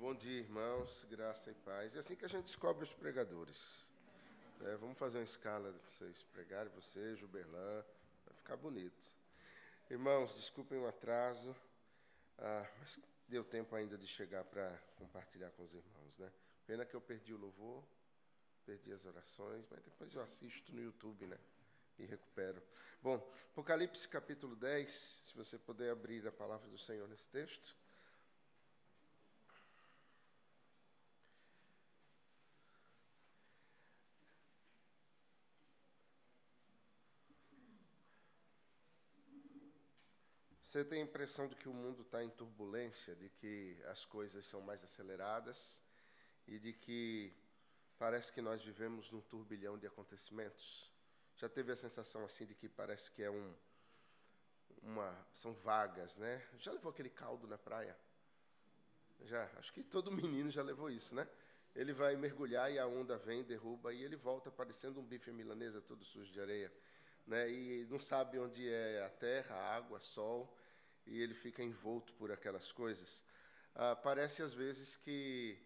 Bom dia, irmãos, graça e paz. É assim que a gente descobre os pregadores. É, vamos fazer uma escala para vocês pregarem, você, Juberlan, vai ficar bonito. Irmãos, desculpem o atraso, ah, mas deu tempo ainda de chegar para compartilhar com os irmãos, né? Pena que eu perdi o louvor, perdi as orações, mas depois eu assisto no YouTube, né? E recupero. Bom, Apocalipse capítulo 10, se você puder abrir a palavra do Senhor nesse texto. Você tem a impressão de que o mundo está em turbulência, de que as coisas são mais aceleradas e de que parece que nós vivemos num turbilhão de acontecimentos? Já teve a sensação assim de que parece que é um uma são vagas, né? Já levou aquele caldo na praia? Já, acho que todo menino já levou isso, né? Ele vai mergulhar e a onda vem, derruba e ele volta parecendo um bife milanesa todo sujo de areia, né? E não sabe onde é a terra, a água, sol e ele fica envolto por aquelas coisas. Ah, parece às vezes que,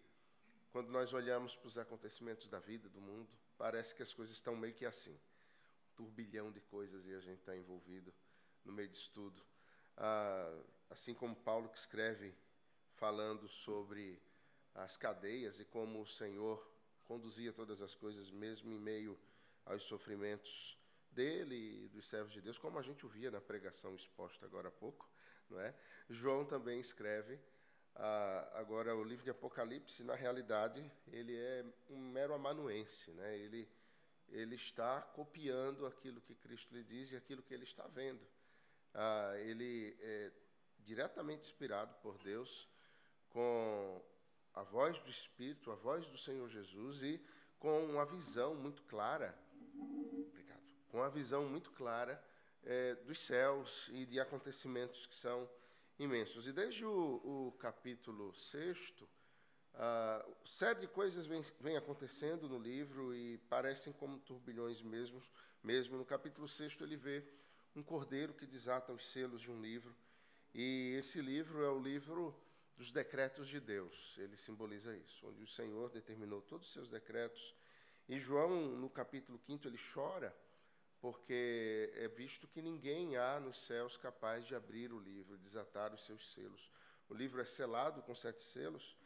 quando nós olhamos para os acontecimentos da vida, do mundo, parece que as coisas estão meio que assim um turbilhão de coisas e a gente está envolvido no meio disso tudo. Ah, assim como Paulo que escreve falando sobre as cadeias e como o Senhor conduzia todas as coisas, mesmo em meio aos sofrimentos dele e dos servos de Deus, como a gente ouvia na pregação exposta agora há pouco. Não é? João também escreve. Ah, agora, o livro de Apocalipse, na realidade, ele é um mero amanuense. Né? Ele, ele está copiando aquilo que Cristo lhe diz e aquilo que ele está vendo. Ah, ele é diretamente inspirado por Deus, com a voz do Espírito, a voz do Senhor Jesus e com uma visão muito clara, obrigado, com uma visão muito clara é, dos céus e de acontecimentos que são imensos. E desde o, o capítulo 6, uh, série de coisas vem, vem, acontecendo no livro e parecem como turbilhões mesmo. mesmo. No capítulo 6 ele vê um cordeiro que desata os selos de um livro. E esse livro é o livro dos decretos de Deus. Ele simboliza isso, onde o Senhor determinou todos os seus decretos. E João, no capítulo 5, ele chora porque é visto que ninguém há nos céus capaz de abrir o livro, desatar os seus selos. O livro é selado com sete selos,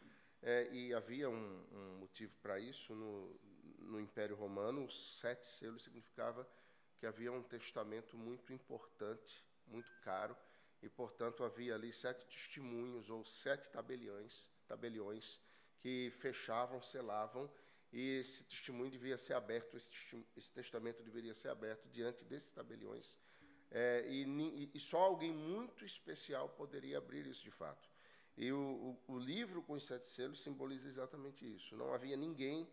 é, e havia um, um motivo para isso no, no Império Romano. Os sete selos significava que havia um testamento muito importante, muito caro, e portanto havia ali sete testemunhos ou sete tabeliões, tabeliões que fechavam, selavam e esse testemunho devia ser aberto, esse, testamento deveria ser aberto diante desses tabeliões. É, e, e, só alguém muito especial poderia abrir isso de fato. E o, o, o, livro com os sete selos simboliza exatamente isso. Não havia ninguém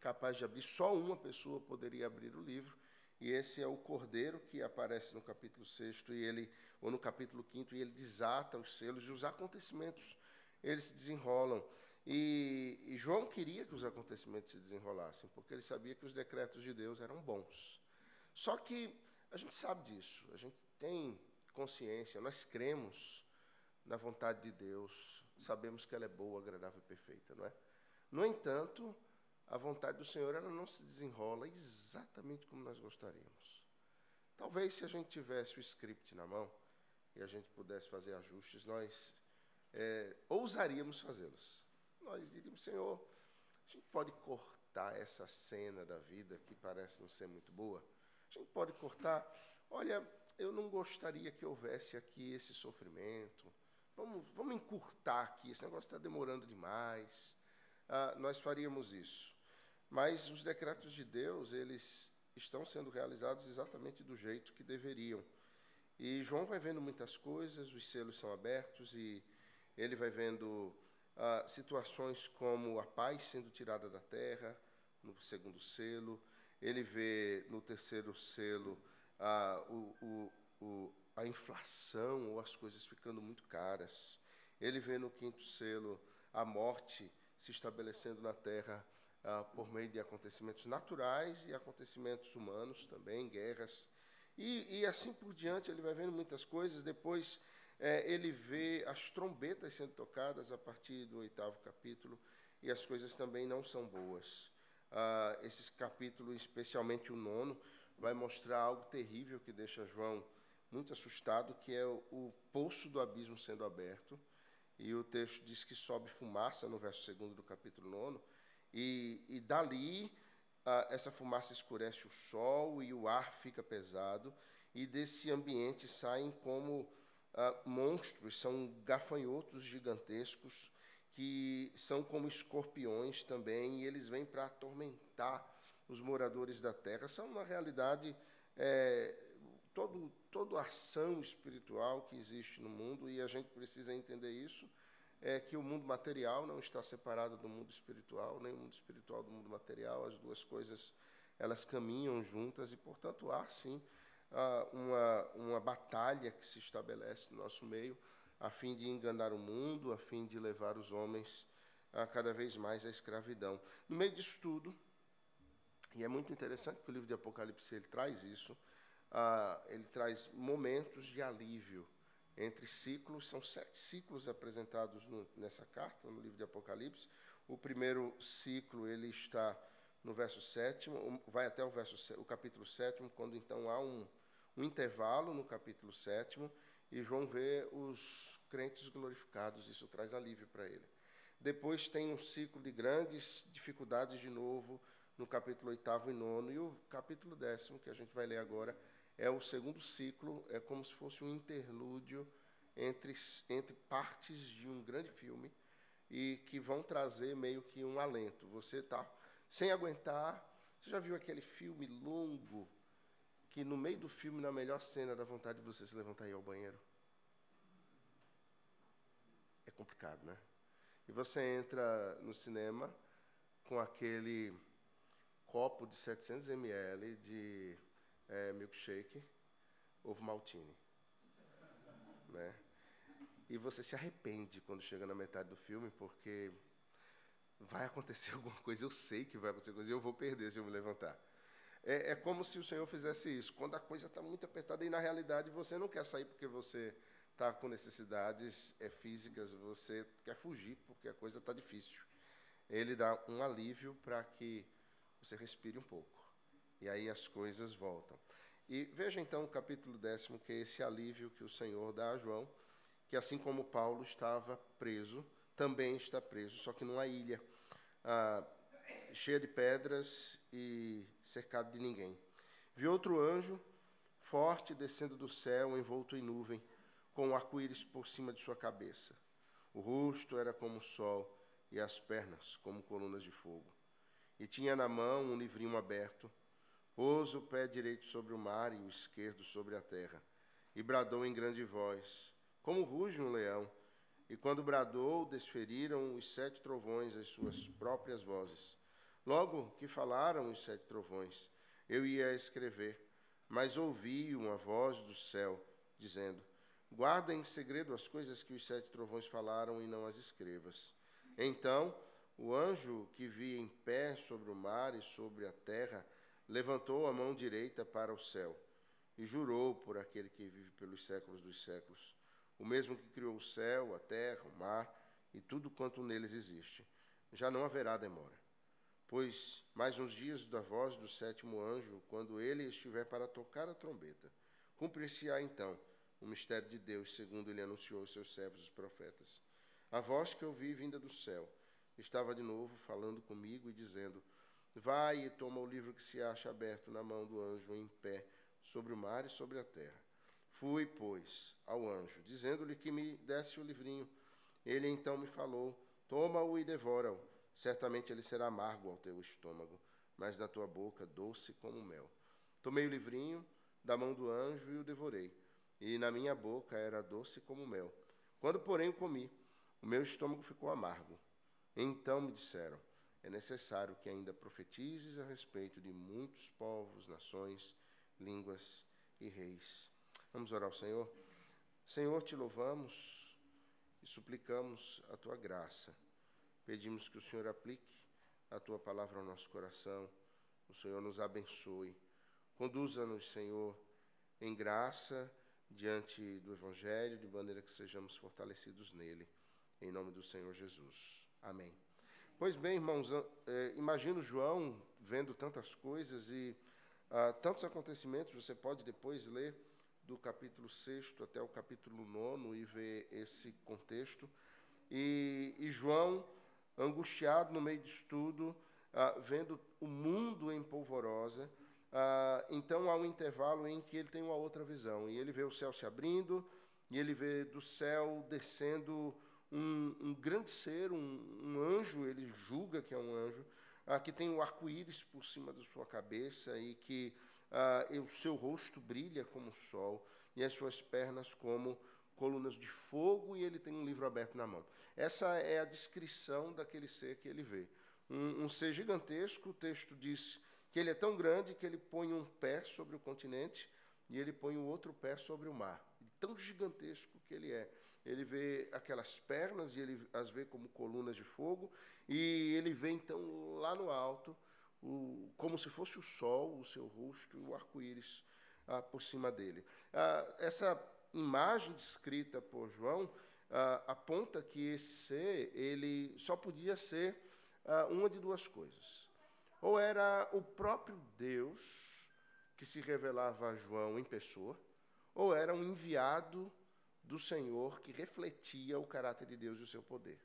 capaz de abrir, só uma pessoa poderia abrir o livro. E esse é o cordeiro que aparece no capítulo 6 e ele ou no capítulo 5 e ele desata os selos e os acontecimentos eles se desenrolam. E, e, João queria que os acontecimentos se desenrolassem, porque ele sabia que os decretos de Deus eram bons. Só que a gente sabe disso, a gente tem consciência, nós cremos na vontade de Deus, sabemos que ela é boa, agradável e perfeita, não é? No entanto, a vontade do Senhor ela não se desenrola exatamente como nós gostaríamos. Talvez se a gente tivesse o script na mão e a gente pudesse fazer ajustes, nós é, ousaríamos fazê-los nós diríamos, Senhor, a gente pode cortar essa cena da vida que parece não ser muito boa? A gente pode cortar, olha, eu não gostaria que houvesse aqui esse sofrimento. Vamos, vamos encurtar aqui, esse negócio está demorando demais. Ah, nós faríamos isso. Mas os decretos de Deus, eles estão sendo realizados exatamente do jeito que deveriam. E João vai vendo muitas coisas, os selos são abertos e ele vai vendo situações como a paz sendo tirada da terra, no segundo selo, ele vê no terceiro selo o, o, o, a inflação ou as coisas ficando muito caras, ele vê no quinto selo a morte se estabelecendo na terra por meio de acontecimentos naturais e acontecimentos humanos também, guerras. E, e, assim por diante, ele vai vendo muitas coisas. Depois é, ele vê as trombetas sendo tocadas a partir do oitavo capítulo e as coisas também não são boas. Ah, esse capítulo, especialmente o nono, vai mostrar algo terrível que deixa João muito assustado, que é o, o poço do abismo sendo aberto. E o texto diz que sobe fumaça no verso 2 do capítulo 9, e, e dali ah, essa fumaça escurece o sol e o ar fica pesado, e desse ambiente saem como ah, monstros, são gafanhotos gigantescos, que são como escorpiões também, e eles vêm para atormentar os moradores da terra. São, na realidade, é, todo, toda ação espiritual que existe no mundo, e a gente precisa entender isso, é que o mundo material não está separado do mundo espiritual, nem o mundo espiritual do mundo material, as duas coisas elas caminham juntas e, portanto, há sim uma, uma batalha que se estabelece no nosso meio a fim de enganar o mundo, a fim de levar os homens a cada vez mais à escravidão. No meio disso tudo, e é muito interessante que o livro de Apocalipse ele traz isso, ele traz momentos de alívio entre ciclos, são sete ciclos apresentados no, nessa carta, no livro de Apocalipse. O primeiro ciclo ele está no verso sétimo, vai até o, verso, o capítulo sétimo, quando então há um, um intervalo no capítulo sétimo, e João vê os crentes glorificados, isso traz alívio para ele. Depois tem um ciclo de grandes dificuldades de novo, no capítulo oitavo e nono, e o capítulo décimo, que a gente vai ler agora, é o segundo ciclo, é como se fosse um interlúdio entre, entre partes de um grande filme e que vão trazer meio que um alento. Você está sem aguentar. Você já viu aquele filme longo que no meio do filme, na melhor cena, dá vontade de você se levantar e ir ao banheiro? É complicado, né? E você entra no cinema com aquele copo de 700 ml de é, milkshake, ovo maltine. Né? E você se arrepende quando chega na metade do filme, porque vai acontecer alguma coisa, eu sei que vai acontecer alguma coisa, e eu vou perder se eu me levantar. É, é como se o Senhor fizesse isso, quando a coisa está muito apertada e, na realidade, você não quer sair porque você está com necessidades é, físicas, você quer fugir porque a coisa está difícil. Ele dá um alívio para que você respire um pouco. E aí as coisas voltam. E veja então o capítulo décimo, que é esse alívio que o Senhor dá a João, que assim como Paulo estava preso, também está preso, só que numa ilha ah, cheia de pedras e cercado de ninguém. Vi outro anjo forte descendo do céu, envolto em nuvem, com um arco-íris por cima de sua cabeça. O rosto era como o sol e as pernas como colunas de fogo. E tinha na mão um livrinho aberto Pôs o pé direito sobre o mar e o esquerdo sobre a terra, e bradou em grande voz, como ruge um leão. E quando bradou, desferiram os sete trovões as suas próprias vozes. Logo que falaram os sete trovões, eu ia escrever, mas ouvi uma voz do céu, dizendo: Guarda em segredo as coisas que os sete trovões falaram e não as escrevas. Então, o anjo que vi em pé sobre o mar e sobre a terra, levantou a mão direita para o céu e jurou por aquele que vive pelos séculos dos séculos, o mesmo que criou o céu, a terra, o mar e tudo quanto neles existe. Já não haverá demora. Pois mais uns dias da voz do sétimo anjo, quando ele estiver para tocar a trombeta, cumprir-se-á então o mistério de Deus, segundo ele anunciou aos seus servos os profetas. A voz que ouvi vinda do céu estava de novo falando comigo e dizendo: Vai e toma o livro que se acha aberto na mão do anjo em pé, sobre o mar e sobre a terra. Fui, pois, ao anjo, dizendo-lhe que me desse o livrinho. Ele então me falou: Toma-o e devora-o. Certamente ele será amargo ao teu estômago, mas na tua boca doce como mel. Tomei o livrinho da mão do anjo e o devorei. E na minha boca era doce como mel. Quando, porém, o comi, o meu estômago ficou amargo. Então me disseram: é necessário que ainda profetizes a respeito de muitos povos, nações, línguas e reis. Vamos orar ao Senhor? Senhor, te louvamos e suplicamos a tua graça. Pedimos que o Senhor aplique a tua palavra ao nosso coração, o Senhor nos abençoe. Conduza-nos, Senhor, em graça, diante do Evangelho, de maneira que sejamos fortalecidos nele, em nome do Senhor Jesus. Amém. Pois bem, irmãos, é, imagino João vendo tantas coisas e ah, tantos acontecimentos, você pode depois ler do capítulo 6 até o capítulo 9 e ver esse contexto. E, e João, angustiado no meio disso tudo, ah, vendo o mundo em polvorosa, ah, então há um intervalo em que ele tem uma outra visão. E ele vê o céu se abrindo, e ele vê do céu descendo um, um grande ser, um, um, anjo, ele julga que é um anjo, ah, que tem o um arco-íris por cima da sua cabeça e que ah, o seu rosto brilha como o sol e as suas pernas como colunas de fogo, e ele tem um livro aberto na mão. Essa é a descrição daquele ser que ele vê. Um, um ser gigantesco, o texto diz que ele é tão grande que ele põe um pé sobre o continente e ele põe o outro pé sobre o mar. Tão gigantesco que ele é. Ele vê aquelas pernas e ele as vê como colunas de fogo, e ele vê então lá no alto o, como se fosse o sol, o seu rosto e o arco-íris ah, por cima dele. Ah, essa imagem descrita por João ah, aponta que esse ser ele só podia ser ah, uma de duas coisas. Ou era o próprio Deus que se revelava a João em pessoa, ou era um enviado do Senhor que refletia o caráter de Deus e o seu poder.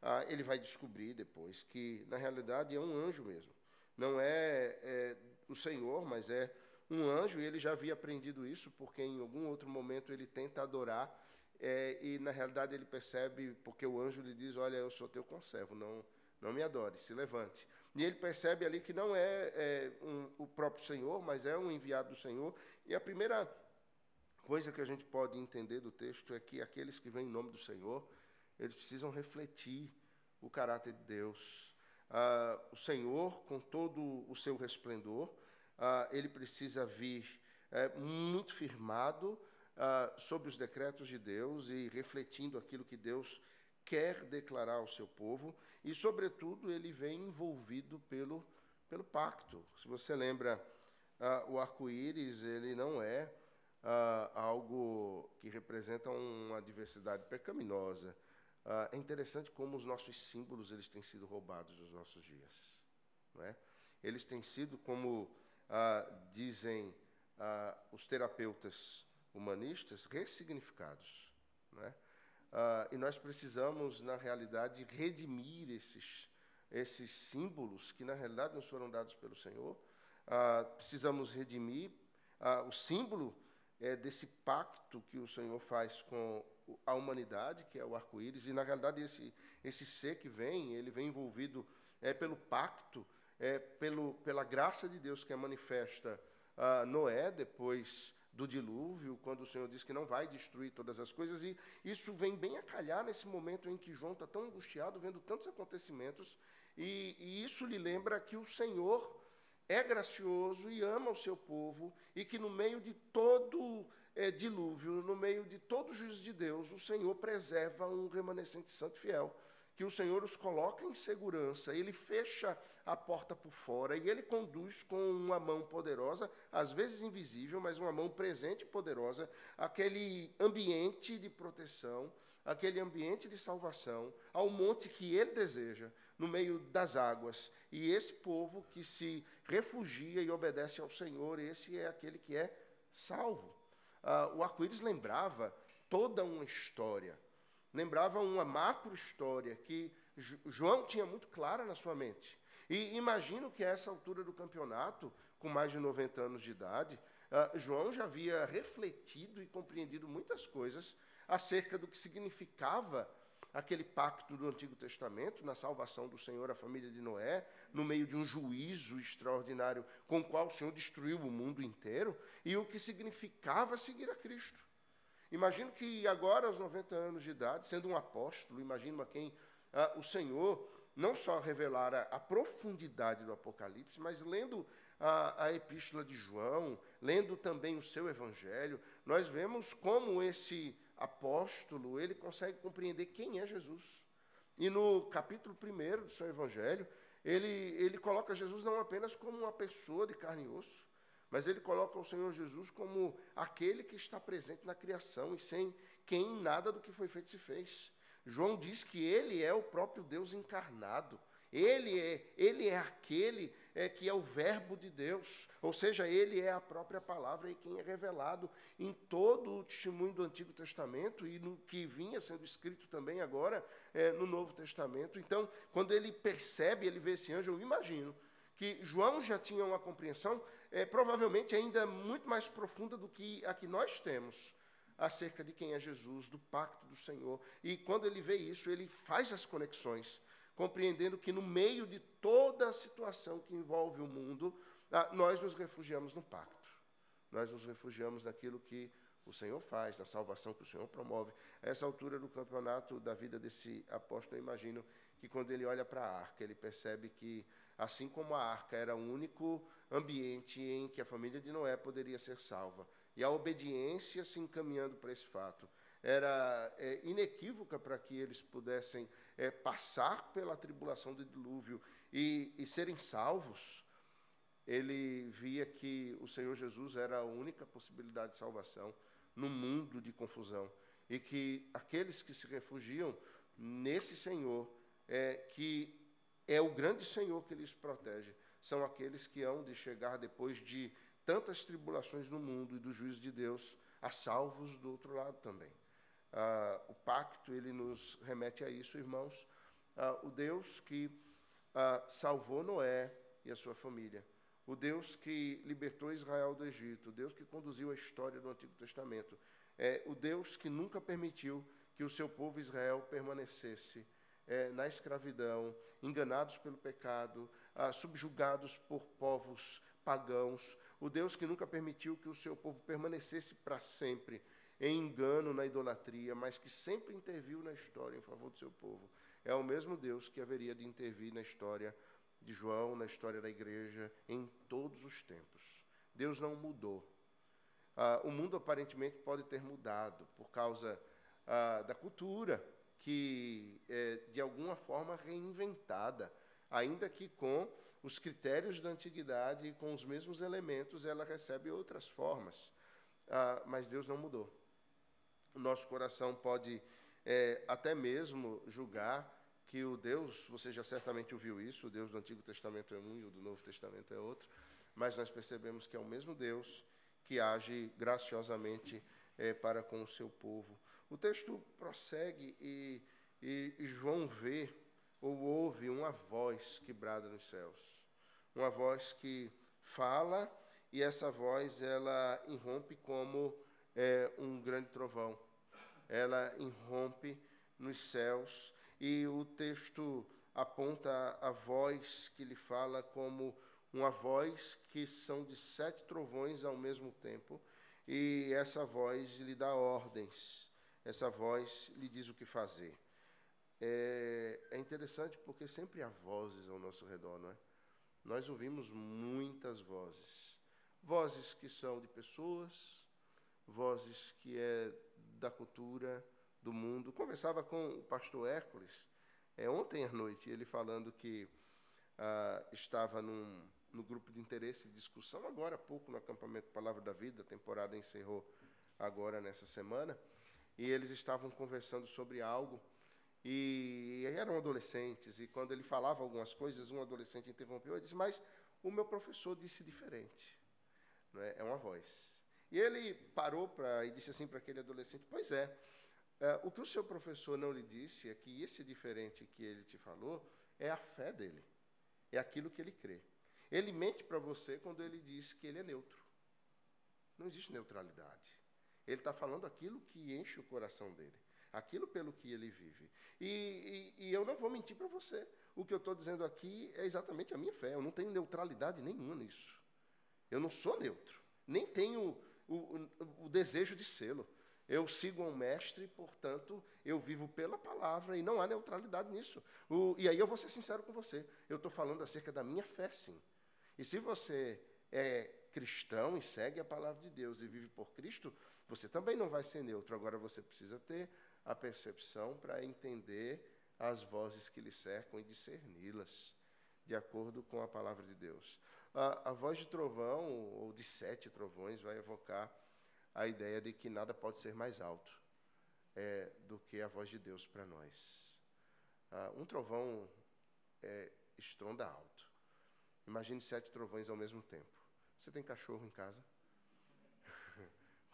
Ah, ele vai descobrir depois que, na realidade, é um anjo mesmo. Não é, é o Senhor, mas é um anjo, e ele já havia aprendido isso, porque em algum outro momento ele tenta adorar, é, e na realidade ele percebe, porque o anjo lhe diz: Olha, eu sou teu conservo, não, não me adore, se levante. E ele percebe ali que não é, é um, o próprio Senhor, mas é um enviado do Senhor. E a primeira coisa que a gente pode entender do texto é que aqueles que vêm em nome do Senhor, eles precisam refletir o caráter de Deus. Ah, o Senhor, com todo o seu resplendor, ah, ele precisa vir é, muito firmado ah, sobre os decretos de Deus e refletindo aquilo que Deus quer declarar ao seu povo, e, sobretudo, ele vem envolvido pelo, pelo pacto. Se você lembra, ah, o arco-íris, ele não é ah, algo que representa uma diversidade pecaminosa. Ah, é interessante como os nossos símbolos eles têm sido roubados nos nossos dias. Não é? Eles têm sido, como ah, dizem ah, os terapeutas humanistas, ressignificados. Não é? Ah, e nós precisamos, na realidade, redimir esses, esses símbolos que, na realidade, nos foram dados pelo Senhor. Ah, precisamos redimir ah, o símbolo é, desse pacto que o Senhor faz com a humanidade, que é o arco-íris, e na realidade esse, esse ser que vem, ele vem envolvido é, pelo pacto, é, pelo, pela graça de Deus que é manifesta a Noé depois do dilúvio, quando o Senhor diz que não vai destruir todas as coisas, e isso vem bem a calhar nesse momento em que João está tão angustiado, vendo tantos acontecimentos, e, e isso lhe lembra que o Senhor é gracioso e ama o seu povo, e que no meio de todo é, dilúvio, no meio de todo juízo de Deus, o Senhor preserva um remanescente santo fiel. Que o Senhor os coloca em segurança, ele fecha a porta por fora e ele conduz com uma mão poderosa, às vezes invisível, mas uma mão presente e poderosa, aquele ambiente de proteção, aquele ambiente de salvação, ao monte que ele deseja, no meio das águas. E esse povo que se refugia e obedece ao Senhor, esse é aquele que é salvo. Ah, o arco-íris lembrava toda uma história, lembrava uma macro história que João tinha muito clara na sua mente. E imagino que a essa altura do campeonato, com mais de 90 anos de idade, ah, João já havia refletido e compreendido muitas coisas acerca do que significava aquele pacto do Antigo Testamento, na salvação do Senhor à família de Noé, no meio de um juízo extraordinário com o qual o Senhor destruiu o mundo inteiro, e o que significava seguir a Cristo. Imagino que agora, aos 90 anos de idade, sendo um apóstolo, imagino a quem ah, o Senhor não só revelara a profundidade do Apocalipse, mas lendo a, a epístola de João, lendo também o seu evangelho, nós vemos como esse apóstolo, ele consegue compreender quem é Jesus. E no capítulo 1 do seu evangelho, ele, ele coloca Jesus não apenas como uma pessoa de carne e osso, mas ele coloca o Senhor Jesus como aquele que está presente na criação e sem quem nada do que foi feito se fez. João diz que ele é o próprio Deus encarnado. Ele é, ele é aquele é, que é o Verbo de Deus, ou seja, ele é a própria palavra e quem é revelado em todo o testemunho do Antigo Testamento e no que vinha sendo escrito também agora é, no Novo Testamento. Então, quando ele percebe, ele vê esse anjo, eu imagino que João já tinha uma compreensão é, provavelmente ainda muito mais profunda do que a que nós temos acerca de quem é Jesus, do pacto do Senhor. E quando ele vê isso, ele faz as conexões compreendendo que no meio de toda a situação que envolve o mundo, ah, nós nos refugiamos no pacto. Nós nos refugiamos naquilo que o Senhor faz, na salvação que o Senhor promove. A essa altura do campeonato da vida desse apóstolo, eu imagino que quando ele olha para a arca, ele percebe que, assim como a arca era o único ambiente em que a família de Noé poderia ser salva, e a obediência se encaminhando para esse fato, era é, inequívoca para que eles pudessem é, passar pela tribulação do dilúvio e, e serem salvos, ele via que o Senhor Jesus era a única possibilidade de salvação no mundo de confusão e que aqueles que se refugiam nesse Senhor, é, que é o grande Senhor que lhes protege, são aqueles que hão de chegar depois de tantas tribulações no mundo e do juízo de Deus, a salvos do outro lado também. Ah, o pacto, ele nos remete a isso, irmãos. Ah, o Deus que ah, salvou Noé e a sua família. O Deus que libertou Israel do Egito. O Deus que conduziu a história do Antigo Testamento. É, o Deus que nunca permitiu que o seu povo Israel permanecesse é, na escravidão, enganados pelo pecado, ah, subjugados por povos pagãos. O Deus que nunca permitiu que o seu povo permanecesse para sempre em engano na idolatria, mas que sempre interviu na história em favor do seu povo. É o mesmo Deus que haveria de intervir na história de João, na história da igreja, em todos os tempos. Deus não mudou. Ah, o mundo aparentemente pode ter mudado por causa ah, da cultura, que é de alguma forma reinventada, ainda que com os critérios da antiguidade e com os mesmos elementos, ela recebe outras formas. Ah, mas Deus não mudou o nosso coração pode é, até mesmo julgar que o Deus, você já certamente ouviu isso, o Deus do Antigo Testamento é um e o do Novo Testamento é outro, mas nós percebemos que é o mesmo Deus que age graciosamente é, para com o seu povo. O texto prossegue e, e, João vê ou ouve uma voz que brada nos céus, uma voz que fala e essa voz ela irrompe como é, um grande trovão. Ela irrompe nos céus e o texto aponta a voz que lhe fala como uma voz que são de sete trovões ao mesmo tempo e essa voz lhe dá ordens, essa voz lhe diz o que fazer. É, é interessante porque sempre há vozes ao nosso redor, não é? Nós ouvimos muitas vozes, vozes que são de pessoas, vozes que é da cultura do mundo. Conversava com o pastor Hércules é, ontem à noite, ele falando que ah, estava num, no grupo de interesse e discussão, agora há pouco, no acampamento Palavra da Vida, a temporada encerrou agora nessa semana, e eles estavam conversando sobre algo, e eram adolescentes, e quando ele falava algumas coisas, um adolescente interrompeu e disse: Mas o meu professor disse diferente. É? é uma voz. E ele parou pra, e disse assim para aquele adolescente: Pois é, é, o que o seu professor não lhe disse é que esse diferente que ele te falou é a fé dele, é aquilo que ele crê. Ele mente para você quando ele diz que ele é neutro. Não existe neutralidade. Ele está falando aquilo que enche o coração dele, aquilo pelo que ele vive. E, e, e eu não vou mentir para você. O que eu estou dizendo aqui é exatamente a minha fé. Eu não tenho neutralidade nenhuma nisso. Eu não sou neutro. Nem tenho o, o, o desejo de sê-lo. Eu sigo um mestre, portanto, eu vivo pela palavra e não há neutralidade nisso. O, e aí eu vou ser sincero com você. Eu estou falando acerca da minha fé, sim. E se você é cristão e segue a palavra de Deus e vive por Cristo, você também não vai ser neutro. Agora você precisa ter a percepção para entender as vozes que lhe cercam e discerni-las de acordo com a palavra de Deus. a, a voz de trovão, ou de sete trovões, vai evocar a ideia de que nada pode ser mais alto é, do que a voz de Deus para nós. Ah, um trovão é, estronda alto. Imagine sete trovões ao mesmo tempo. Você tem cachorro em casa?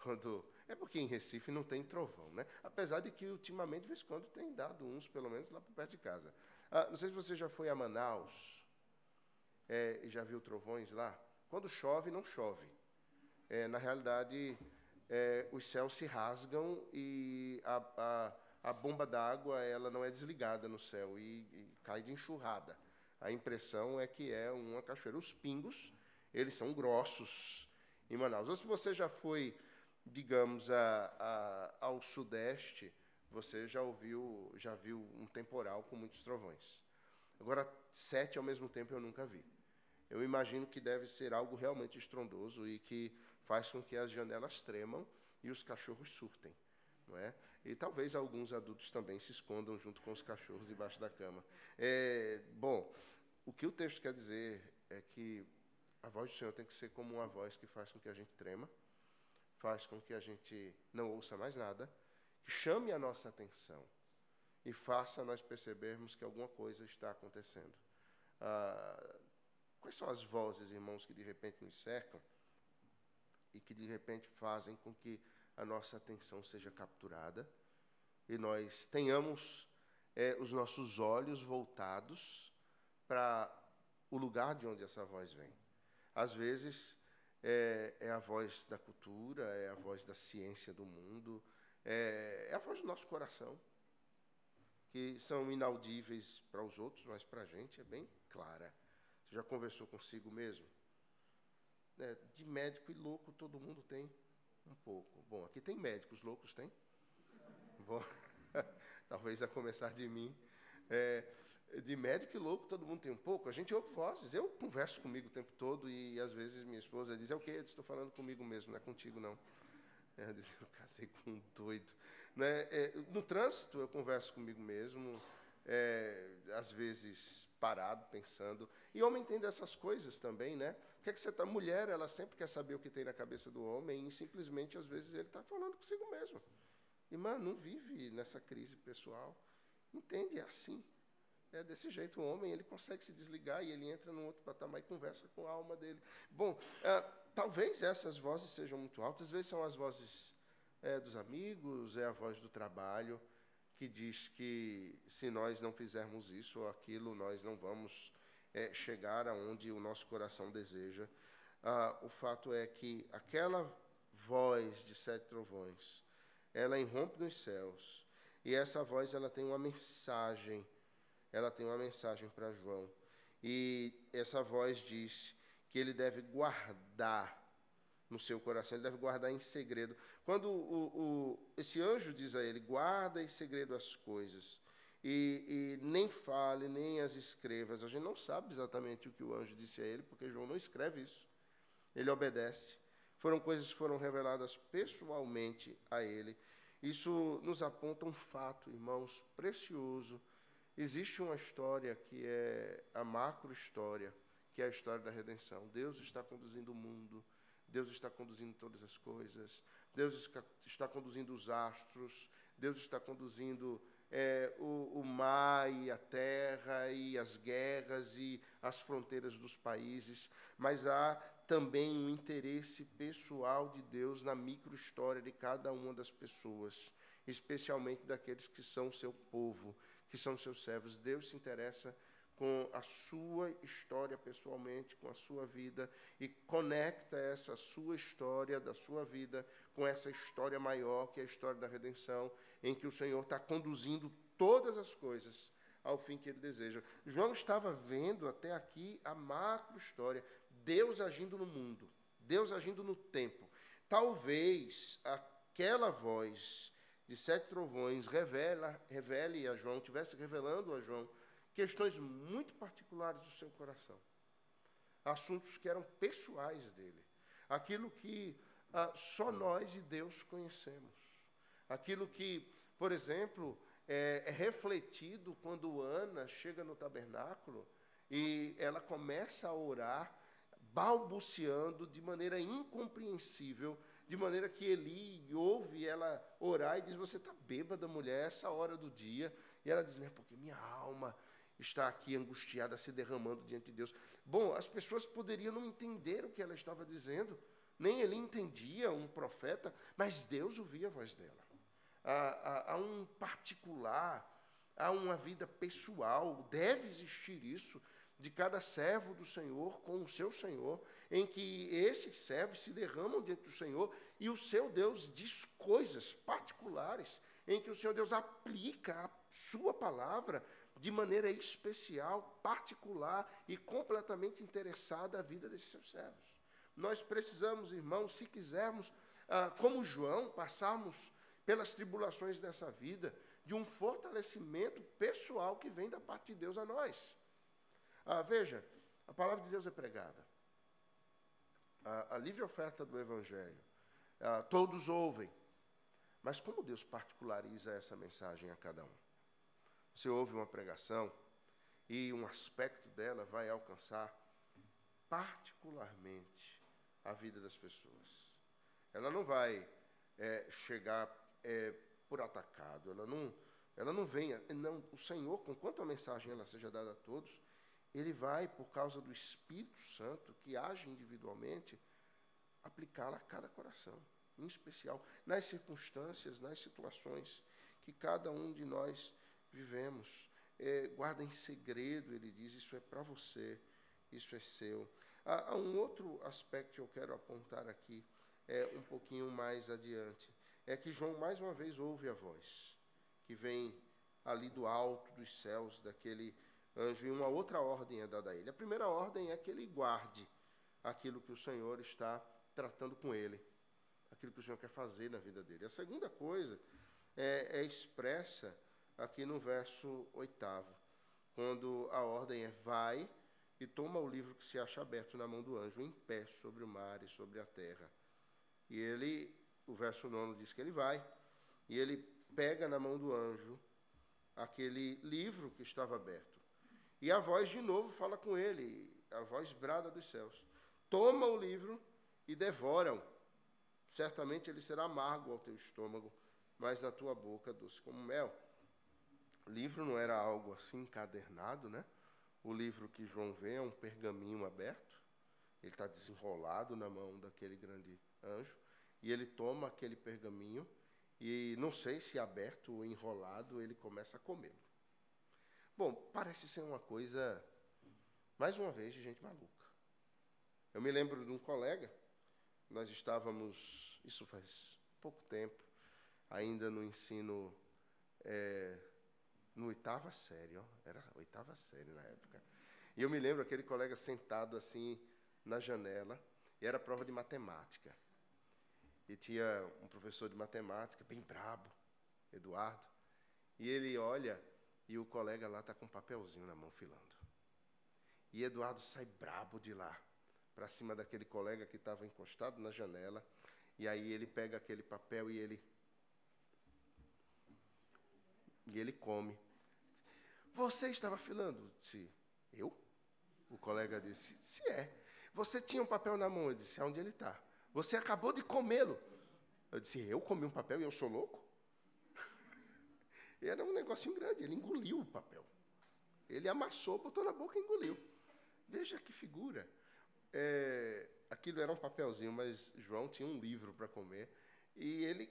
Quando é porque em Recife não tem trovão, né? Apesar de que ultimamente de vez em quando tem dado uns, pelo menos lá perto de casa. Ah, não sei se você já foi a Manaus é, e já viu trovões lá. Quando chove, não chove. É, na realidade, é, os céus se rasgam e a, a, a bomba d'água ela não é desligada no céu e, e, cai de enxurrada. A impressão é que é uma cachoeira. Os pingos, eles são grossos em Manaus. Ou se você já foi, digamos, a, a, ao sudeste, você já ouviu, já viu um temporal com muitos trovões. Agora, sete ao mesmo tempo eu nunca vi. Eu imagino que deve ser algo realmente estrondoso e que faz com que as janelas tremam e os cachorros surtem. Não é? E talvez alguns adultos também se escondam junto com os cachorros debaixo da cama. É, bom, o que o texto quer dizer é que a voz do Senhor tem que ser como uma voz que faz com que a gente trema, faz com que a gente não ouça mais nada, que chame a nossa atenção e faça nós percebermos que alguma coisa está acontecendo. Ah, quais são as vozes, irmãos, que de repente nos cercam? e que de repente fazem com que a nossa atenção seja capturada e nós tenhamos é, os nossos olhos voltados para o lugar de onde essa voz vem. Às vezes é, é, a voz da cultura, é a voz da ciência do mundo, é, é a voz do nosso coração, que são inaudíveis para os outros, mas para a gente é bem clara. Você já conversou consigo mesmo? né, de médico e louco todo mundo tem um pouco. Bom, aqui tem médicos, loucos tem? Bom, talvez a começar de mim. É, de médico e louco todo mundo tem um pouco. A gente ouve vozes. Eu converso comigo o tempo todo e às vezes minha esposa diz: É o quê? Eu estou falando comigo mesmo, não é contigo não. Eu Eu casei com um doido. Né? É, no trânsito eu converso comigo mesmo. É, às vezes parado, pensando. E homem tem dessas coisas também, né? O que, é que você está? Mulher, ela sempre quer saber o que tem na cabeça do homem e simplesmente, às vezes, ele está falando consigo mesmo. Irmã, não vive nessa crise pessoal. Entende? É assim. É desse jeito. O homem, ele consegue se desligar e ele entra num outro patamar e conversa com a alma dele. Bom, é, talvez essas vozes sejam muito altas. Às vezes são as vozes é, dos amigos, é a voz do trabalho, que diz que se nós não fizermos isso ou aquilo, nós não vamos é, chegar aonde o nosso coração deseja. Ah, o fato é que aquela voz de sete trovões, ela irrompe nos céus e essa voz ela tem uma mensagem, ela tem uma mensagem para João e essa voz diz que ele deve guardar no seu coração, ele deve guardar em segredo. Quando o, o, esse anjo diz a ele, guarda em segredo as coisas, e, e, nem fale, nem as escrevas. A gente não sabe exatamente o que o anjo disse a ele, porque João não escreve isso. Ele obedece. Foram coisas que foram reveladas pessoalmente a ele. Isso nos aponta um fato, irmãos, precioso. Existe uma história que é a macro história, que é a história da redenção. Deus está conduzindo o mundo, Deus está conduzindo todas as coisas, Deus está conduzindo os astros, Deus está conduzindo é, o, o mar e a terra e as guerras e as fronteiras dos países, mas há também um interesse pessoal de Deus na microhistória de cada uma das pessoas, especialmente daqueles que são seu povo, que são seus servos. Deus se interessa com a sua história pessoalmente, com a sua vida, e conecta essa sua história da sua vida com essa história maior, que é a história da redenção, em que o Senhor está conduzindo todas as coisas ao fim que ele deseja. João estava vendo até aqui a macro história, Deus agindo no mundo, Deus agindo no tempo. Talvez aquela voz de sete trovões revela, revele a João, tivesse revelando a João questões muito particulares do seu coração, assuntos que eram pessoais dele, aquilo que ah, só nós e Deus conhecemos, aquilo que, por exemplo, é, é refletido quando Ana chega no tabernáculo e ela começa a orar balbuciando de maneira incompreensível, de maneira que Eli ouve ela orar e diz: Você está bêbada, mulher, essa hora do dia. E ela diz: Né, porque minha alma está aqui angustiada, se derramando diante de Deus. Bom, as pessoas poderiam não entender o que ela estava dizendo, nem ele entendia, um profeta, mas Deus ouvia a voz dela. Há, há, há um particular, há uma vida pessoal, deve existir isso de cada servo do Senhor com o seu Senhor, em que esses servos se derramam diante do Senhor e o seu Deus diz coisas particulares, em que o Senhor Deus aplica a sua palavra de maneira especial, particular e completamente interessada à vida desses seus servos. Nós precisamos, irmãos, se quisermos, ah, como João, passarmos pelas tribulações dessa vida, de um fortalecimento pessoal que vem da parte de Deus a nós. Ah, veja, a palavra de Deus é pregada. A, a livre oferta do Evangelho. Ah, todos ouvem. Mas como Deus particulariza essa mensagem a cada um? Você ouve uma pregação e um aspecto dela vai alcançar particularmente a vida das pessoas. Ela não vai é, chegar é, por atacado, ela não, ela não vem. Não, o Senhor, com quanto a mensagem ela seja dada a todos, ele vai, por causa do Espírito Santo, que age individualmente, aplicá-la a cada coração, em especial nas circunstâncias, nas situações que cada um de nós vivemos. É, guarda em segredo, ele diz, isso é para você, isso é seu. Há, há, um outro aspecto que eu quero apontar aqui, é um pouquinho mais adiante, é que João mais uma vez ouve a voz que vem ali do alto dos céus, daquele anjo, e uma outra ordem é dada a ele. A primeira ordem é que ele guarde aquilo que o Senhor está tratando com ele, aquilo que o Senhor quer fazer na vida dele. A segunda coisa é, é expressa aqui no verso oitavo, quando a ordem é vai e toma o livro que se acha aberto na mão do anjo, em pé sobre o mar e sobre a terra. E ele, o verso nono diz que ele vai, e ele pega na mão do anjo aquele livro que estava aberto. E a voz de novo fala com ele, a voz brada dos céus: Toma o livro e devora-o. Certamente ele será amargo ao teu estômago, mas na tua boca doce como mel. O livro não era algo assim encadernado, né? O livro que João vê é um pergaminho aberto. Ele está desenrolado na mão daquele grande anjo. E ele toma aquele pergaminho e, não sei se aberto ou enrolado, ele começa a comê-lo. Bom, parece ser uma coisa, mais uma vez, de gente maluca. Eu me lembro de um colega, nós estávamos, isso faz pouco tempo, ainda no ensino é, no oitava série, ó, era oitava série na época. E eu me lembro aquele colega sentado assim na janela, e era prova de matemática. E tinha um professor de matemática, bem brabo, Eduardo. E ele olha e o colega lá está com um papelzinho na mão filando. E Eduardo sai brabo de lá, para cima daquele colega que estava encostado na janela. E aí ele pega aquele papel e ele e ele come. Você estava filando? Disse, eu? O colega disse, se é. Você tinha um papel na mão? Eu disse, aonde ele está? Você acabou de comê-lo. Eu disse, eu comi um papel e eu sou louco? Era um negocinho grande, ele engoliu o papel. Ele amassou, botou na boca e engoliu. Veja que figura. É, aquilo era um papelzinho, mas João tinha um livro para comer. E ele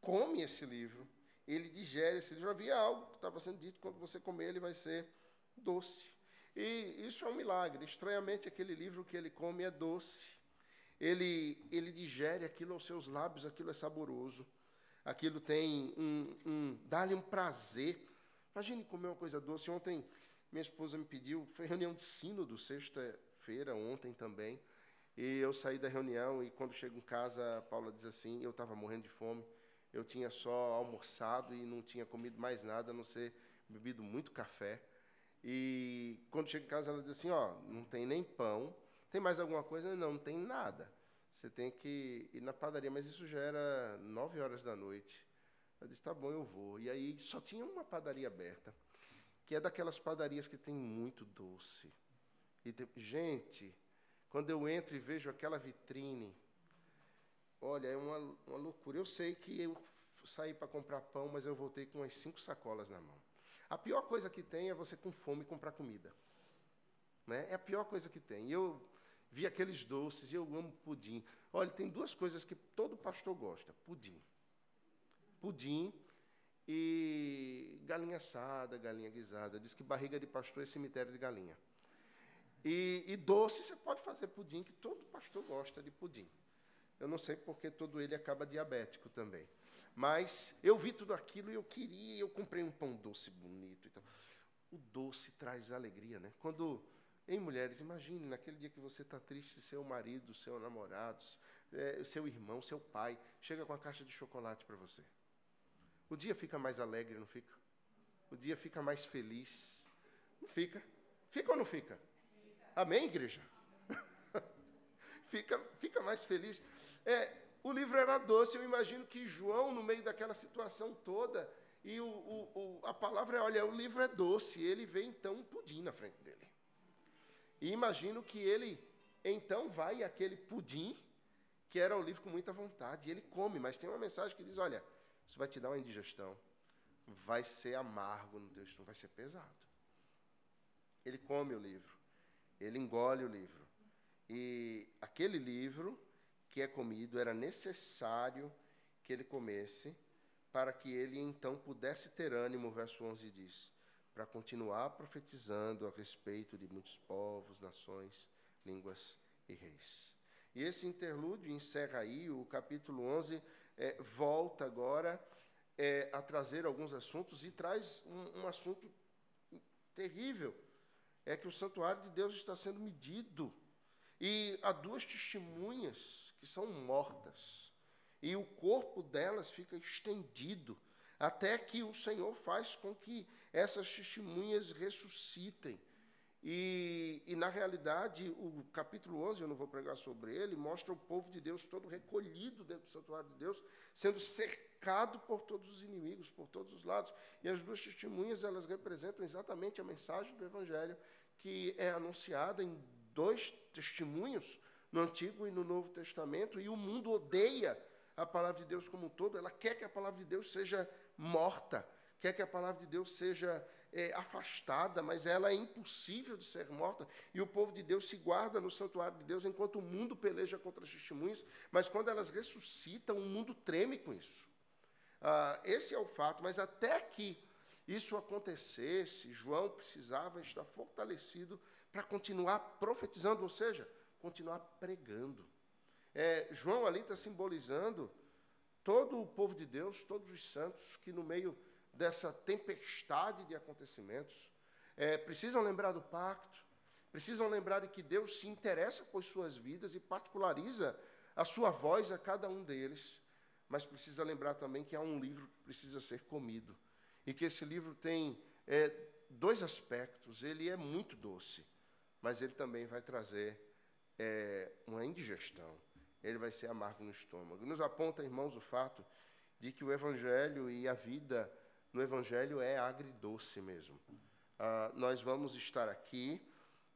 come esse livro ele digere esse livro. Havia algo que estava sendo dito, quando você comer, ele vai ser doce. E isso é um milagre. Estranhamente, aquele livro que ele come é doce. Ele, ele digere aquilo aos seus lábios, aquilo é saboroso. Aquilo tem um, um dá-lhe um prazer. Imagine comer uma coisa doce. Ontem, minha esposa me pediu, foi reunião de sínodo, sexta-feira, ontem também. E eu saí da reunião e quando chego em casa, a Paula diz assim, eu estava morrendo de fome eu tinha só almoçado e não tinha comido mais nada, a não ser bebido muito café. E quando chega em casa, ela diz assim: Ó, não tem nem pão, tem mais alguma coisa? Não, não tem nada. Você tem que ir na padaria, mas isso já era nove horas da noite. Ela disse: Tá bom, eu vou. E aí só tinha uma padaria aberta, que é daquelas padarias que tem muito doce. E tem, gente, Quando eu entro e vejo aquela vitrine, olha, é uma, uma loucura. Eu sei que eu saí para comprar pão, mas eu voltei com umas cinco sacolas na mão. A pior coisa que tem é você com fome comprar comida. Né? É a pior coisa que tem. Eu vi aqueles doces e eu amo pudim. Olha, tem duas coisas que todo pastor gosta: pudim. Pudim e galinha assada, galinha guisada. Diz que barriga de pastor é cemitério de galinha. E, e, doce, você pode fazer pudim, que todo pastor gosta de pudim. Eu não sei porque todo ele acaba diabético também. Mas eu vi tudo aquilo e eu queria, eu comprei um pão doce bonito. Então, o doce traz alegria, né? Quando, em mulheres, imagine naquele dia que você está triste, seu marido, seu namorado, é, seu irmão, seu pai, chega com a caixa de chocolate para você. O dia fica mais alegre, não fica? O dia fica mais feliz. Não fica? Fica ou não fica? Amém, igreja? fica, fica mais feliz. É, o livro era doce, eu imagino que João, no meio daquela situação toda, e o, o, o, a palavra é: olha, o livro é doce, ele vê então um pudim na frente dele. E imagino que ele então vai aquele pudim, que era o livro com muita vontade, e ele come, mas tem uma mensagem que diz: olha, isso vai te dar uma indigestão, vai ser amargo no teu estômago, vai ser pesado. Ele come o livro, ele engole o livro. E aquele livro que é comido era necessário que ele comesse para que ele então pudesse ter ânimo, verso 11 diz, para continuar profetizando a respeito de muitos povos, nações, línguas e reis. E esse interlúdio encerra aí, o capítulo 11 é, volta agora é, a trazer alguns assuntos e traz um, um assunto terrível, é que o santuário de Deus está sendo medido. E há duas testemunhas que são mortas. E o corpo delas fica estendido até que o Senhor faz com que essas testemunhas ressuscitem. E, e, na realidade, o capítulo 11, eu não vou pregar sobre ele, mostra o povo de Deus todo recolhido dentro do santuário de Deus, sendo cercado por todos os inimigos, por todos os lados. E as duas testemunhas, elas representam exatamente a mensagem do Evangelho que é anunciada em dois testemunhos, no Antigo e no Novo Testamento, e o mundo odeia a palavra de Deus como um todo, ela quer que a palavra de Deus seja morta, quer que a palavra de Deus seja é, afastada, mas ela é impossível de ser morta, e o povo de Deus se guarda no santuário de Deus enquanto o mundo peleja contra as testemunhas, mas quando elas ressuscitam, o mundo treme com isso. Ah, esse é o fato, mas até que isso acontecesse, João precisava estar fortalecido para continuar profetizando, ou seja, continuar pregando. É, João ali está simbolizando todo o povo de Deus, todos os santos que no meio dessa tempestade de acontecimentos é, precisam lembrar do pacto, precisam lembrar de que Deus se interessa por suas vidas e particulariza a sua voz a cada um deles, mas precisa lembrar também que há um livro que precisa ser comido e que esse livro tem é, dois aspectos. Ele é muito doce, mas ele também vai trazer é, uma indigestão, ele vai ser amargo no estômago. Nos aponta, irmãos, o fato de que o Evangelho e a vida no Evangelho é agridoce mesmo. Ah, nós vamos estar aqui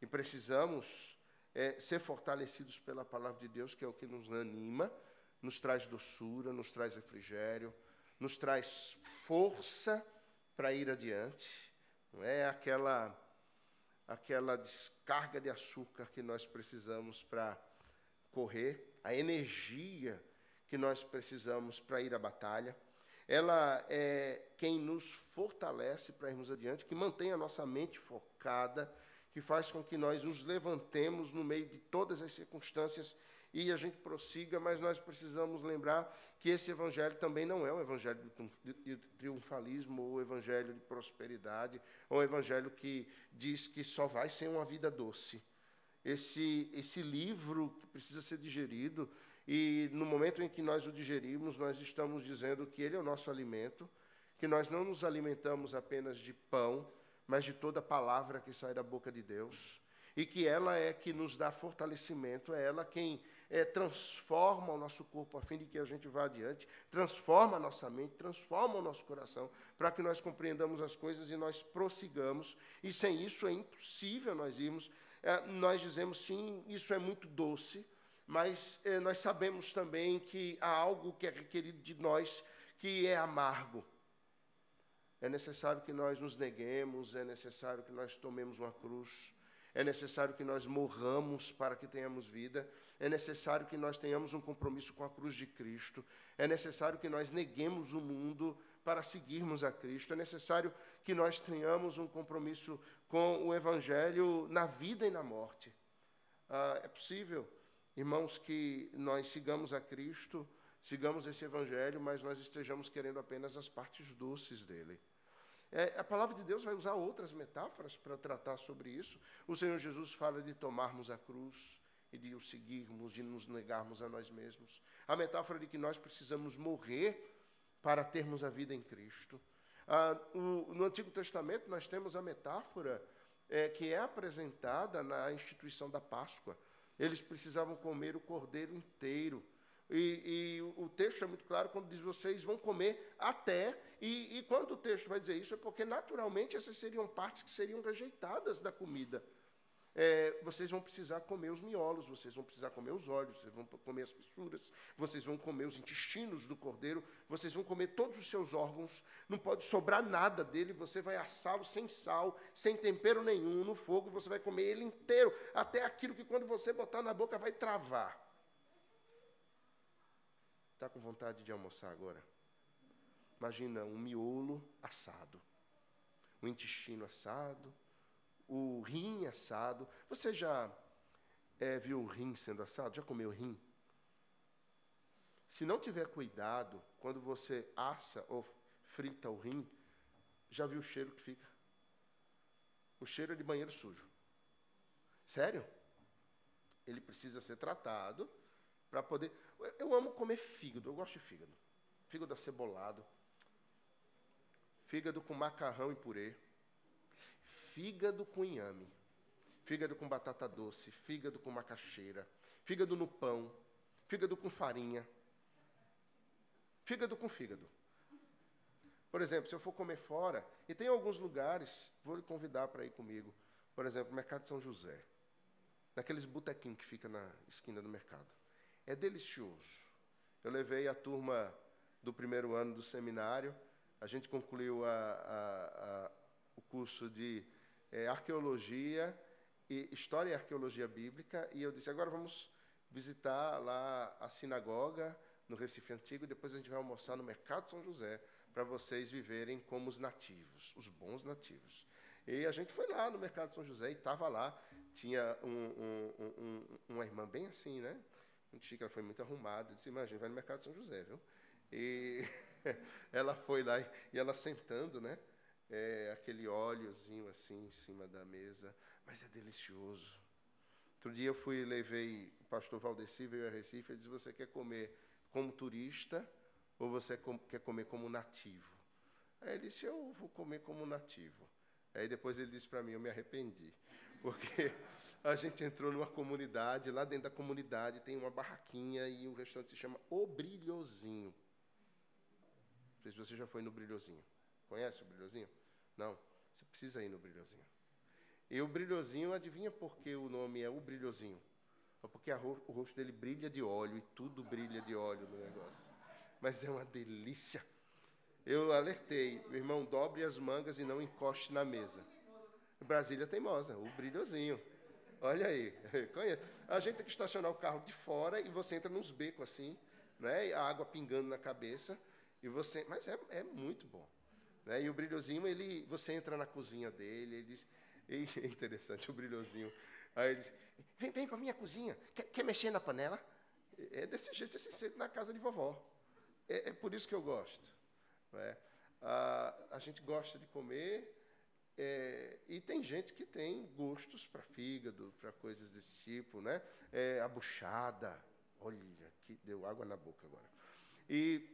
e precisamos é, ser fortalecidos pela palavra de Deus, que é o que nos anima, nos traz doçura, nos traz refrigério, nos traz força para ir adiante. Não é aquela aquela descarga de açúcar que nós precisamos para correr, a energia que nós precisamos para ir à batalha. Ela é quem nos fortalece para irmos adiante, que mantém a nossa mente focada, que faz com que nós nos levantemos no meio de todas as circunstâncias e a gente prossiga, mas nós precisamos lembrar que esse evangelho também não é um evangelho de triunfalismo ou evangelho de prosperidade, ou um evangelho que diz que só vai ser uma vida doce. Esse, esse livro que precisa ser digerido, e no momento em que nós o digerimos, nós estamos dizendo que ele é o nosso alimento, que nós não nos alimentamos apenas de pão, mas de toda palavra que sai da boca de Deus, e que ela é que nos dá fortalecimento, é ela quem é, transforma o nosso corpo a fim de que a gente vá adiante, transforma a nossa mente, transforma o nosso coração, para que nós compreendamos as coisas e nós prossigamos. E sem isso é impossível nós irmos nós dizemos sim, isso é muito doce, mas é, nós sabemos também que há algo que é requerido de nós que é amargo. É necessário que nós nos neguemos, é necessário que nós tomemos uma cruz, é necessário que nós morramos para que tenhamos vida, é necessário que nós tenhamos um compromisso com a cruz de Cristo, é necessário que nós neguemos o mundo para seguirmos a Cristo, é necessário que nós tenhamos um compromisso com o Evangelho na vida e na morte. Ah, é possível, irmãos, que nós sigamos a Cristo, sigamos esse Evangelho, mas nós estejamos querendo apenas as partes doces dele. É, a palavra de Deus vai usar outras metáforas para tratar sobre isso. O Senhor Jesus fala de tomarmos a cruz e de o seguirmos, de nos negarmos a nós mesmos. A metáfora de que nós precisamos morrer para termos a vida em Cristo. Ah, o, no Antigo Testamento, nós temos a metáfora é, que é apresentada na instituição da Páscoa. Eles precisavam comer o cordeiro inteiro. E, e, o texto é muito claro quando diz vocês vão comer até. E, e quando o texto vai dizer isso, é porque naturalmente essas seriam partes que seriam rejeitadas da comida. É, vocês vão precisar comer os miolos, vocês vão precisar comer os olhos, vocês vão comer as fissuras, vocês vão comer os intestinos do cordeiro, vocês vão comer todos os seus órgãos, não pode sobrar nada dele, você vai assá-lo sem sal, sem tempero nenhum, no fogo, você vai comer ele inteiro, até aquilo que quando você botar na boca vai travar. Está com vontade de almoçar agora? Imagina um miolo assado, um intestino assado, o rim assado. Você já é, viu o rim sendo assado? Já comeu rim? Se não tiver cuidado, quando você assa ou frita o rim, já viu o cheiro que fica? O cheiro é de banheiro sujo. Sério? Ele precisa ser tratado para poder. Eu amo comer fígado, eu gosto de fígado. Fígado acebolado. Fígado com macarrão e purê. Fígado com inhame. Fígado com batata doce. Fígado com macaxeira. Fígado no pão. Fígado com farinha. Fígado com fígado. Por exemplo, se eu for comer fora, e tem alguns lugares, vou lhe convidar para ir comigo. Por exemplo, Mercado São José. Naqueles botequinhos que fica na esquina do mercado. É delicioso. Eu levei a turma do primeiro ano do seminário, a gente concluiu a, a, a, o curso de é, arqueologia e história e arqueologia bíblica, e eu disse: agora vamos visitar lá a sinagoga no Recife Antigo, e depois a gente vai almoçar no Mercado São José, para vocês viverem como os nativos, os bons nativos. E a gente foi lá no Mercado São José e estava lá, tinha um, um, um, uma irmã bem assim, né? muito chique, ela foi muito arrumada. disse, imagina, vai no Mercado São José, viu? E ela foi lá e ela sentando, né? É, aquele óleozinho assim em cima da mesa, mas é delicioso. Outro dia eu fui levei o pastor Valdeci veio a Recife e disse: Você quer comer como turista ou você quer comer como nativo? Aí ele disse: Eu vou comer como nativo. Aí depois ele disse para mim: Eu me arrependi, porque a gente entrou numa comunidade, lá dentro da comunidade tem uma barraquinha e o restaurante se chama O Brilhozinho. Não sei se você já foi no Brilhozinho. Conhece o Brilhozinho? Não. Você precisa ir no Brilhozinho. E o Brilhozinho, adivinha por que o nome é O Brilhozinho? É porque ro o rosto dele brilha de óleo e tudo brilha de óleo no negócio. Mas é uma delícia. Eu alertei, meu irmão, dobre as mangas e não encoste na mesa. Brasília teimosa, o brilhozinho. Olha aí, conhece. A gente tem que estacionar o carro de fora e você entra nos becos assim, né? a água pingando na cabeça. E você, mas é, é muito bom. Né? E o brilhozinho, ele, você entra na cozinha dele, ele diz, é interessante o brilhozinho. Aí ele diz, vem, vem para a minha cozinha, quer, quer, mexer na panela? É desse jeito, você se sente na casa de vovó. É, é por isso que eu gosto. Né? A, a gente gosta de comer é, e tem gente que tem gostos para fígado, para coisas desse tipo, né? É, a buchada, olha, que deu água na boca agora. E,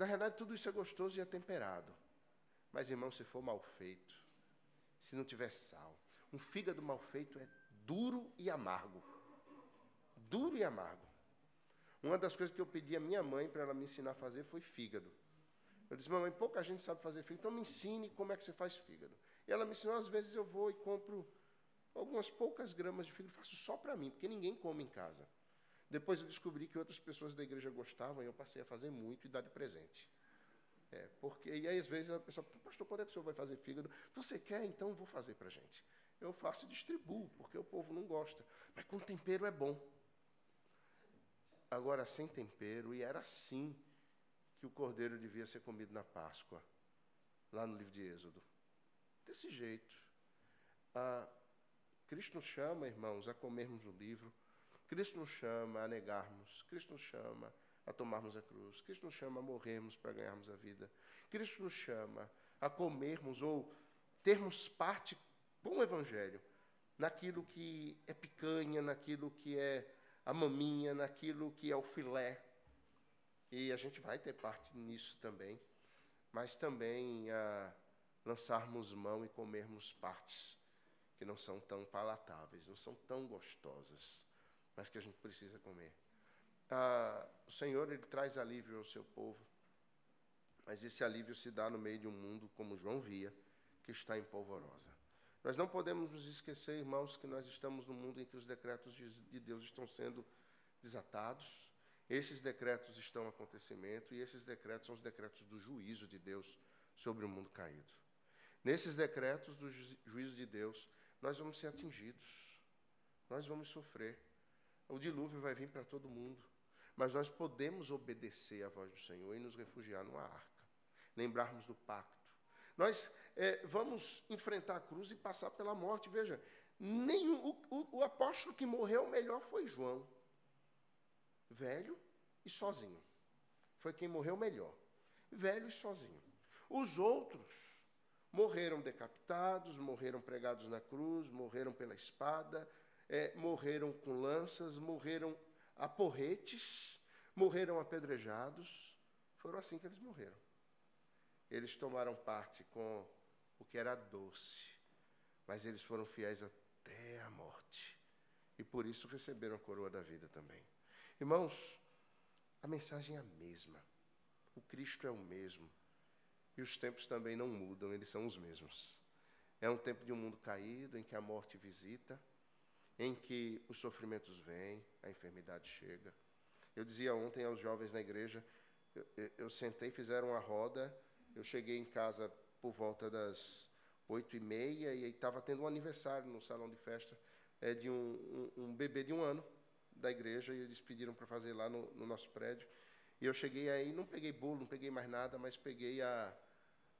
na realidade, tudo isso é gostoso e é temperado. Mas, irmão, se for mal feito, se não tiver sal, um fígado mal feito é duro e amargo. Duro e amargo. Uma das coisas que eu pedi à minha mãe para ela me ensinar a fazer foi fígado. Eu disse, mamãe, pouca gente sabe fazer fígado, então me ensine como é que você faz fígado. E ela me ensinou, às vezes eu vou e compro algumas poucas gramas de fígado, faço só para mim, porque ninguém come em casa. Depois eu descobri que outras pessoas da igreja gostavam e eu passei a fazer muito e dar de presente. É, porque, e aí, às vezes, a pessoa, pastor, quando é que o senhor vai fazer fígado? Você quer? Então vou fazer para a gente. Eu faço e distribuo, porque o povo não gosta. Mas com tempero é bom. Agora, sem tempero, e era assim que o cordeiro devia ser comido na Páscoa, lá no livro de Êxodo. Desse jeito. Ah, Cristo nos chama, irmãos, a comermos o livro. Cristo nos chama a negarmos. Cristo nos chama a tomarmos a cruz. Cristo nos chama a morrermos para ganharmos a vida. Cristo nos chama a comermos ou termos parte com o Evangelho naquilo que é picanha, naquilo que é a maminha, naquilo que é o filé. E a gente vai ter parte nisso também, mas também a lançarmos mão e comermos partes que não são tão palatáveis, não são tão gostosas, mas que a gente precisa comer. Ah, o Senhor ele traz alívio ao seu povo, mas esse alívio se dá no meio de um mundo como João via, que está em polvorosa. Nós não podemos nos esquecer, irmãos, que nós estamos num mundo em que os decretos de Deus estão sendo desatados. Esses decretos estão acontecimento e esses decretos são os decretos do juízo de Deus sobre o mundo caído. Nesses decretos do juízo de Deus, nós vamos ser atingidos, nós vamos sofrer. O dilúvio vai vir para todo mundo, mas nós podemos obedecer à voz do Senhor e nos refugiar numa arca, lembrarmos do pacto. Nós é, vamos enfrentar a cruz e passar pela morte. Veja, nem o, o, o apóstolo que morreu melhor foi João, velho e sozinho. Foi quem morreu melhor, velho e sozinho. Os outros Morreram decapitados, morreram pregados na cruz, morreram pela espada, é, morreram com lanças, morreram a porretes, morreram apedrejados. Foram assim que eles morreram. Eles tomaram parte com o que era doce, mas eles foram fiéis até a morte. E por isso receberam a coroa da vida também. Irmãos, a mensagem é a mesma. O Cristo é o mesmo. E os tempos também não mudam, eles são os mesmos. É um tempo de um mundo caído, em que a morte visita, em que os sofrimentos vêm, a enfermidade chega. Eu dizia ontem aos jovens na igreja, eu, eu, sentei, fizeram uma roda, eu cheguei em casa por volta das oito e meia e estava tendo um aniversário no salão de festa é, de um, um, um, bebê de um ano da igreja e eles pediram para fazer lá no, no, nosso prédio. E eu cheguei aí, não peguei bolo, não peguei mais nada, mas peguei a,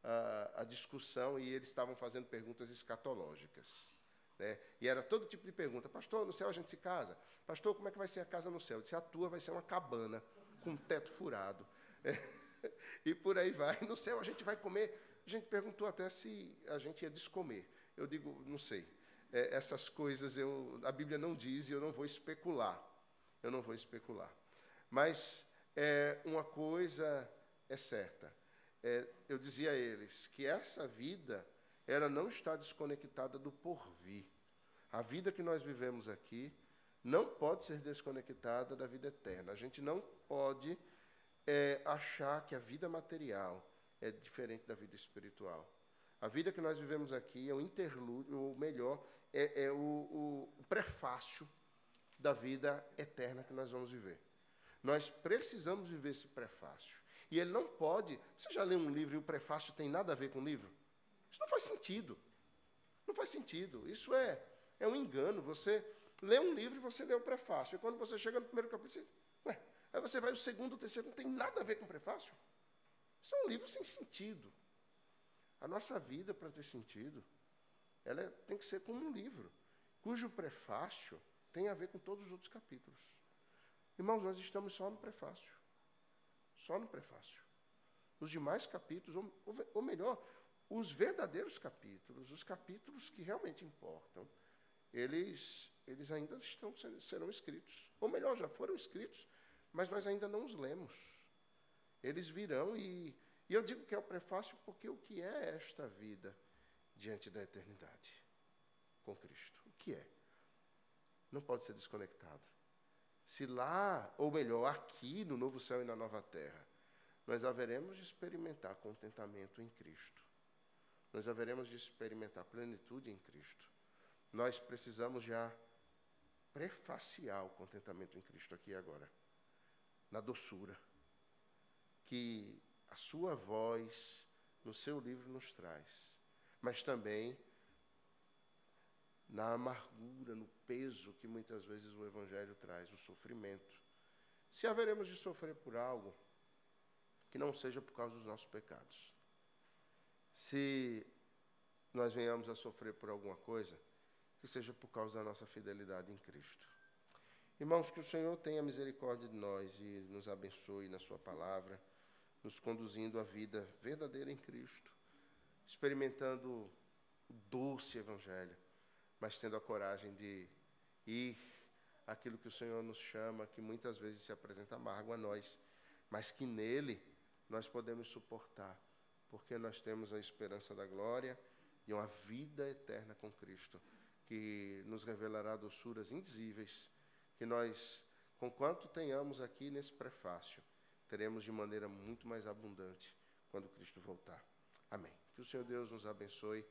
a, a discussão e eles estavam fazendo perguntas escatológicas. Né? E era todo tipo de pergunta. Pastor, no céu a gente se casa? Pastor, como é que vai ser a casa no céu? Eu disse, a tua vai ser uma cabana com um teto furado. É. E por aí vai. No céu a gente vai comer. A gente perguntou até se a gente ia descomer. Eu digo, não sei. É, essas coisas eu, a Bíblia não diz e eu não vou especular. Eu não vou especular. Mas é, uma coisa é certa é, eu dizia a eles que essa vida ela não está desconectada do porvir. A vida que nós vivemos aqui não pode ser desconectada da vida eterna. A gente não pode é, achar que a vida material é diferente da vida espiritual. A vida que nós vivemos aqui é o interlúdio, ou melhor, é, é o, o, o prefácio da vida eterna que nós vamos viver. Nós precisamos viver esse prefácio. E ele não pode. Você já leu um livro e o prefácio tem nada a ver com o livro? Isso não faz sentido. Não faz sentido. Isso é, é um engano. Você lê um livro e você lê o prefácio. E quando você chega no primeiro capítulo, você, ué, aí você vai o segundo, o terceiro, não tem nada a ver com o prefácio. Isso é um livro sem sentido. A nossa vida, para ter sentido, ela é, tem que ser como um livro, cujo prefácio tem a ver com todos os outros capítulos. Irmãos, nós estamos só no prefácio. Só no prefácio. Os demais capítulos, ou, ou melhor, os verdadeiros capítulos, os capítulos que realmente importam, eles, eles ainda estão, serão escritos. Ou melhor, já foram escritos, mas nós ainda não os lemos. Eles virão e, e eu digo que é o prefácio porque o que é esta vida diante da eternidade com Cristo? O que é? Não pode ser desconectado se lá, ou melhor, aqui no novo céu e na nova terra, nós haveremos de experimentar contentamento em Cristo. Nós haveremos de experimentar plenitude em Cristo. nós precisamos já prefaciar o contentamento em Cristo aqui e agora, na doçura, que a sua voz no seu livro nos traz, mas também na amargura, no peso que muitas vezes o Evangelho traz, o sofrimento. Se haveremos de sofrer por algo, que não seja por causa dos nossos pecados. Se nós venhamos a sofrer por alguma coisa, que seja por causa da nossa fidelidade em Cristo. Irmãos, que o Senhor tenha misericórdia de nós e nos abençoe na Sua palavra, nos conduzindo à vida verdadeira em Cristo, experimentando o doce Evangelho, mas tendo a coragem de ir aquilo que o Senhor nos chama, que muitas vezes se apresenta amargo a nós, mas que nele nós podemos suportar, porque nós temos a esperança da glória e uma vida eterna com Cristo que nos revelará doçuras indizíveis, que nós, com quanto tenhamos aqui nesse prefácio, teremos de maneira muito mais abundante quando Cristo voltar. Amém. Que o Senhor Deus nos abençoe